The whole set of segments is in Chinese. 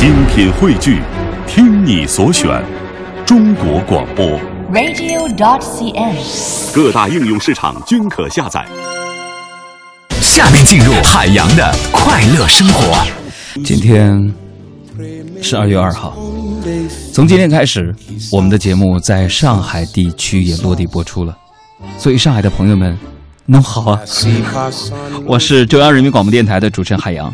精品汇聚，听你所选，中国广播。radio.dot.cn，。各大应用市场均可下载。下面进入海洋的快乐生活。今天是二月二号，从今天开始，我们的节目在上海地区也落地播出了，所以上海的朋友们，弄好啊！我是中央人民广播电台的主持人海洋，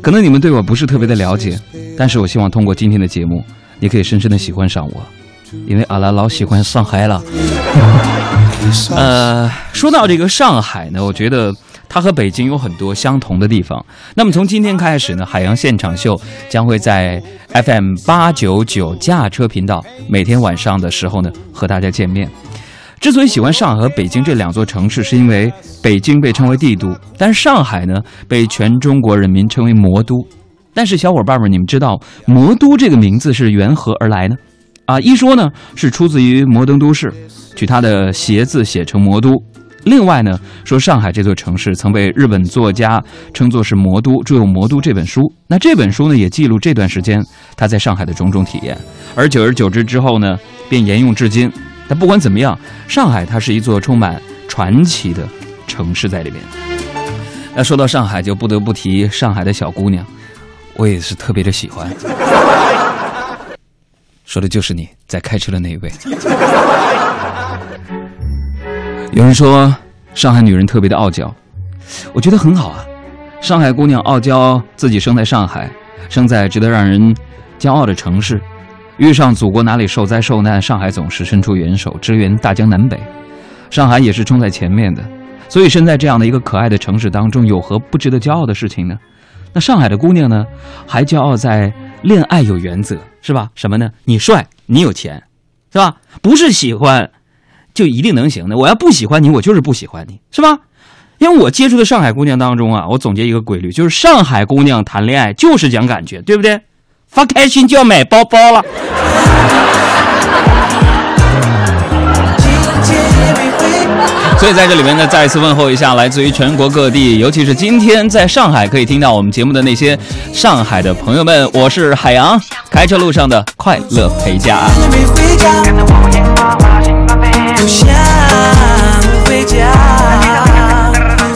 可能你们对我不是特别的了解，但是我希望通过今天的节目，你可以深深的喜欢上我，因为阿拉老喜欢上海了。呃，说到这个上海呢，我觉得它和北京有很多相同的地方。那么从今天开始呢，海洋现场秀将会在 FM 八九九驾车频道每天晚上的时候呢和大家见面。之所以喜欢上海和北京这两座城市，是因为北京被称为帝都，但是上海呢被全中国人民称为魔都。但是小伙伴们，你们知道“魔都”这个名字是缘何而来呢？啊，一说呢是出自于《摩登都市》，取它的谐字写成魔都。另外呢，说上海这座城市曾被日本作家称作是魔都，著有《魔都》这本书。那这本书呢，也记录这段时间他在上海的种种体验。而久而久之之后呢，便沿用至今。但不管怎么样，上海它是一座充满传奇的城市在里面。那说到上海，就不得不提上海的小姑娘，我也是特别的喜欢。说的就是你在开车的那一位。有人说上海女人特别的傲娇，我觉得很好啊。上海姑娘傲娇自己生在上海，生在值得让人骄傲的城市，遇上祖国哪里受灾受难，上海总是伸出援手支援大江南北。上海也是冲在前面的，所以身在这样的一个可爱的城市当中，有何不值得骄傲的事情呢？那上海的姑娘呢，还骄傲在恋爱有原则，是吧？什么呢？你帅，你有钱，是吧？不是喜欢就一定能行的。我要不喜欢你，我就是不喜欢你，是吧？因为我接触的上海姑娘当中啊，我总结一个规律，就是上海姑娘谈恋爱就是讲感觉，对不对？发开心就要买包包了。所以在这里面呢，再一次问候一下来自于全国各地，尤其是今天在上海可以听到我们节目的那些上海的朋友们，我是海洋，开车路上的快乐陪驾。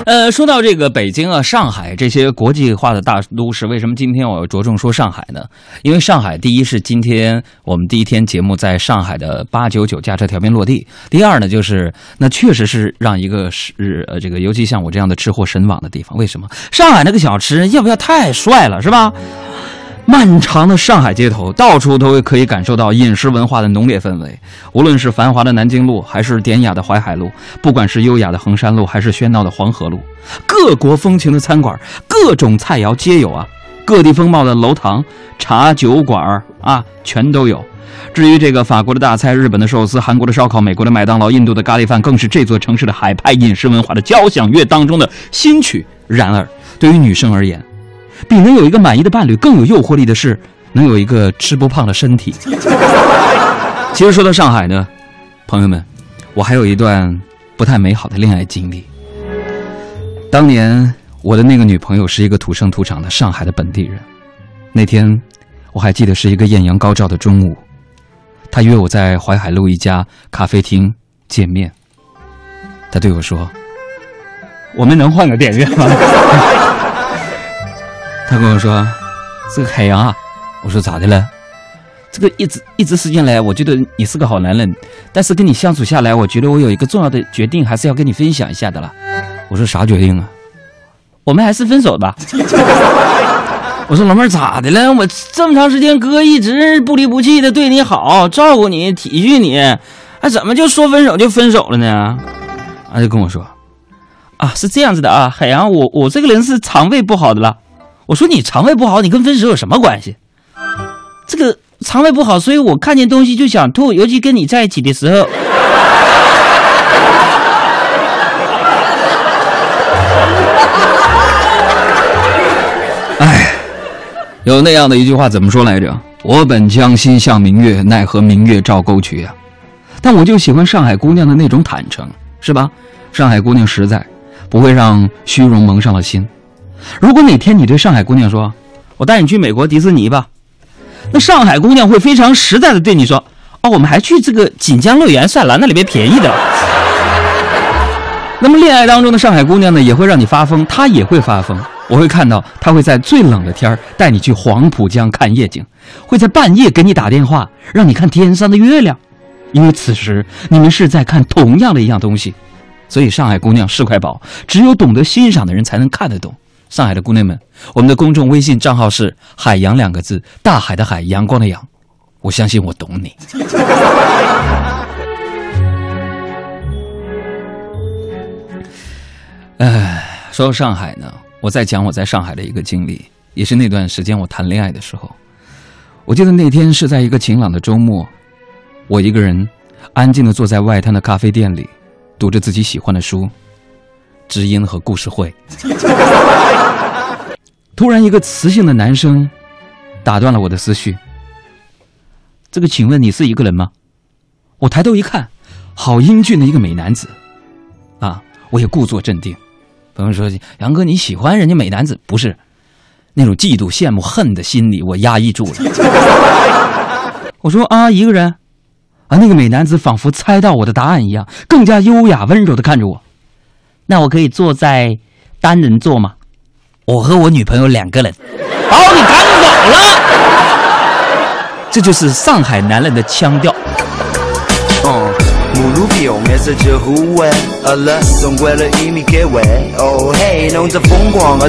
呃，说到这个北京啊、上海这些国际化的大都市，为什么今天我要着重说上海呢？因为上海第一是今天我们第一天节目在上海的八九九驾车调频落地，第二呢就是那确实是让一个是呃这个尤其像我这样的吃货神往的地方。为什么？上海那个小吃要不要太帅了，是吧？漫长的上海街头，到处都可以感受到饮食文化的浓烈氛围。无论是繁华的南京路，还是典雅的淮海路，不管是优雅的衡山路，还是喧闹的黄河路，各国风情的餐馆，各种菜肴皆有啊。各地风貌的楼堂、茶酒馆啊，全都有。至于这个法国的大菜、日本的寿司、韩国的烧烤、美国的麦当劳、印度的咖喱饭，更是这座城市的海派饮食文化的交响乐当中的新曲。然而，对于女生而言，比能有一个满意的伴侣更有诱惑力的是，能有一个吃不胖的身体。其实说到上海呢，朋友们，我还有一段不太美好的恋爱经历。当年我的那个女朋友是一个土生土长的上海的本地人。那天我还记得是一个艳阳高照的中午，她约我在淮海路一家咖啡厅见面。她对我说：“我们能换个电影院吗？” 他跟我说：“这个海洋啊，我说咋的了？这个一直一直时间来，我觉得你是个好男人，但是跟你相处下来，我觉得我有一个重要的决定，还是要跟你分享一下的了。”我说：“啥决定啊？我们还是分手吧。”我说：“老妹儿咋的了？我这么长时间哥一直不离不弃的对你好，照顾你，体恤你，啊，怎么就说分手就分手了呢？”他就跟我说：“啊，是这样子的啊，海洋，我我这个人是肠胃不好的了。”我说你肠胃不好，你跟分手有什么关系？这个肠胃不好，所以我看见东西就想吐，尤其跟你在一起的时候。哎，有那样的一句话怎么说来着？我本将心向明月，奈何明月照沟渠啊！但我就喜欢上海姑娘的那种坦诚，是吧？上海姑娘实在，不会让虚荣蒙上了心。如果哪天你对上海姑娘说：“我带你去美国迪士尼吧”，那上海姑娘会非常实在的对你说：“哦，我们还去这个锦江乐园算了，那里边便宜的。”那么恋爱当中的上海姑娘呢，也会让你发疯，她也会发疯。我会看到她会在最冷的天儿带你去黄浦江看夜景，会在半夜给你打电话让你看天上的月亮，因为此时你们是在看同样的一样东西。所以上海姑娘是块宝，只有懂得欣赏的人才能看得懂。上海的姑娘们，我们的公众微信账号是“海洋”两个字，大海的海，阳光的阳。我相信我懂你。哎，说到上海呢，我在讲我在上海的一个经历，也是那段时间我谈恋爱的时候。我记得那天是在一个晴朗的周末，我一个人安静的坐在外滩的咖啡店里，读着自己喜欢的书，《知音》和《故事会》。突然，一个磁性的男声打断了我的思绪。这个，请问你是一个人吗？我抬头一看，好英俊的一个美男子，啊！我也故作镇定。朋友说：“杨哥，你喜欢人家美男子？不是那种嫉妒、羡慕、恨的心理，我压抑住了。”我说：“啊，一个人。”啊，那个美男子仿佛猜到我的答案一样，更加优雅温柔的看着我。那我可以坐在单人座吗？我和我女朋友两个人。把你赶走了。这就是上海男人的腔调。色就护卫，阿拉总为了一米开外。哦嘿，弄着疯狂的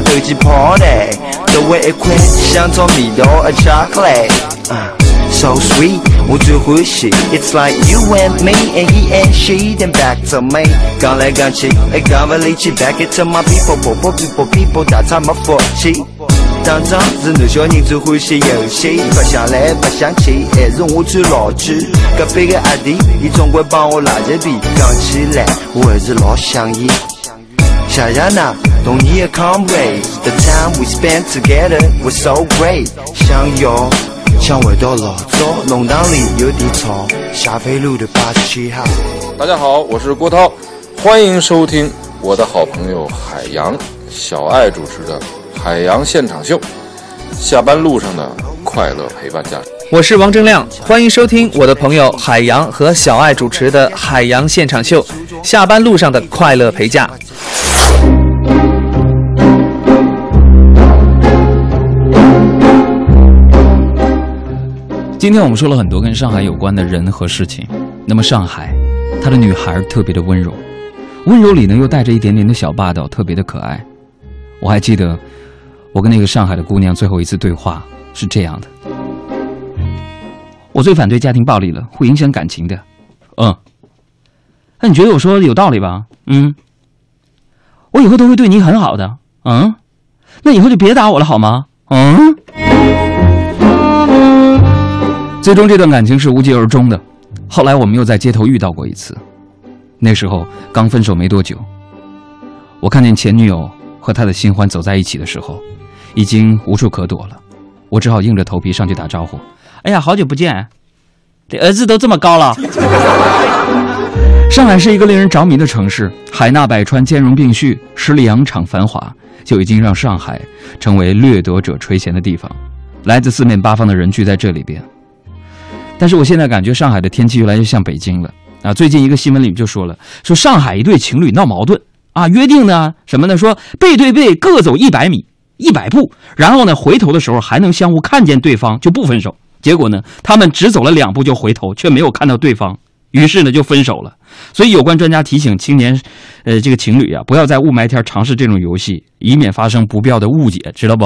都为一块香草味道的巧克力。So sweet，我最欢喜。It's like you and me and he and she then back to me。讲来讲去，哎，讲不离去，back it to my people，people people people，大唱没福气。当场是男小人最欢喜游戏，不想来不想去，还是我最老气。隔壁个阿弟，伊总归帮我拉着皮。讲起来，我还是老想伊。想想那童年的 comrade，the time we spent together was so great。想要想回到老早，弄堂里有点吵，霞飞路的八十七号。大家好，我是郭涛，欢迎收听我的好朋友海洋小爱主持的。海洋现场秀，下班路上的快乐陪伴家。我是王铮亮，欢迎收听我的朋友海洋和小爱主持的海洋现场秀，下班路上的快乐陪嫁。今天我们说了很多跟上海有关的人和事情，那么上海，它的女孩特别的温柔，温柔里呢又带着一点点的小霸道，特别的可爱。我还记得。我跟那个上海的姑娘最后一次对话是这样的：我最反对家庭暴力了，会影响感情的。嗯，那你觉得我说的有道理吧？嗯，我以后都会对你很好的。嗯，那以后就别打我了好吗？嗯。最终这段感情是无疾而终的。后来我们又在街头遇到过一次，那时候刚分手没多久。我看见前女友和他的新欢走在一起的时候。已经无处可躲了，我只好硬着头皮上去打招呼。哎呀，好久不见！这儿子都这么高了。上海是一个令人着迷的城市，海纳百川，兼容并蓄，十里洋场繁华，就已经让上海成为掠夺者垂涎的地方。来自四面八方的人聚在这里边。但是我现在感觉上海的天气越来越像北京了啊！最近一个新闻里面就说了，说上海一对情侣闹矛盾啊，约定呢什么呢？说背对背各走一百米。一百步，然后呢，回头的时候还能相互看见对方，就不分手。结果呢，他们只走了两步就回头，却没有看到对方，于是呢就分手了。所以有关专家提醒青年，呃，这个情侣啊，不要在雾霾天尝试这种游戏，以免发生不必要的误解，知道不？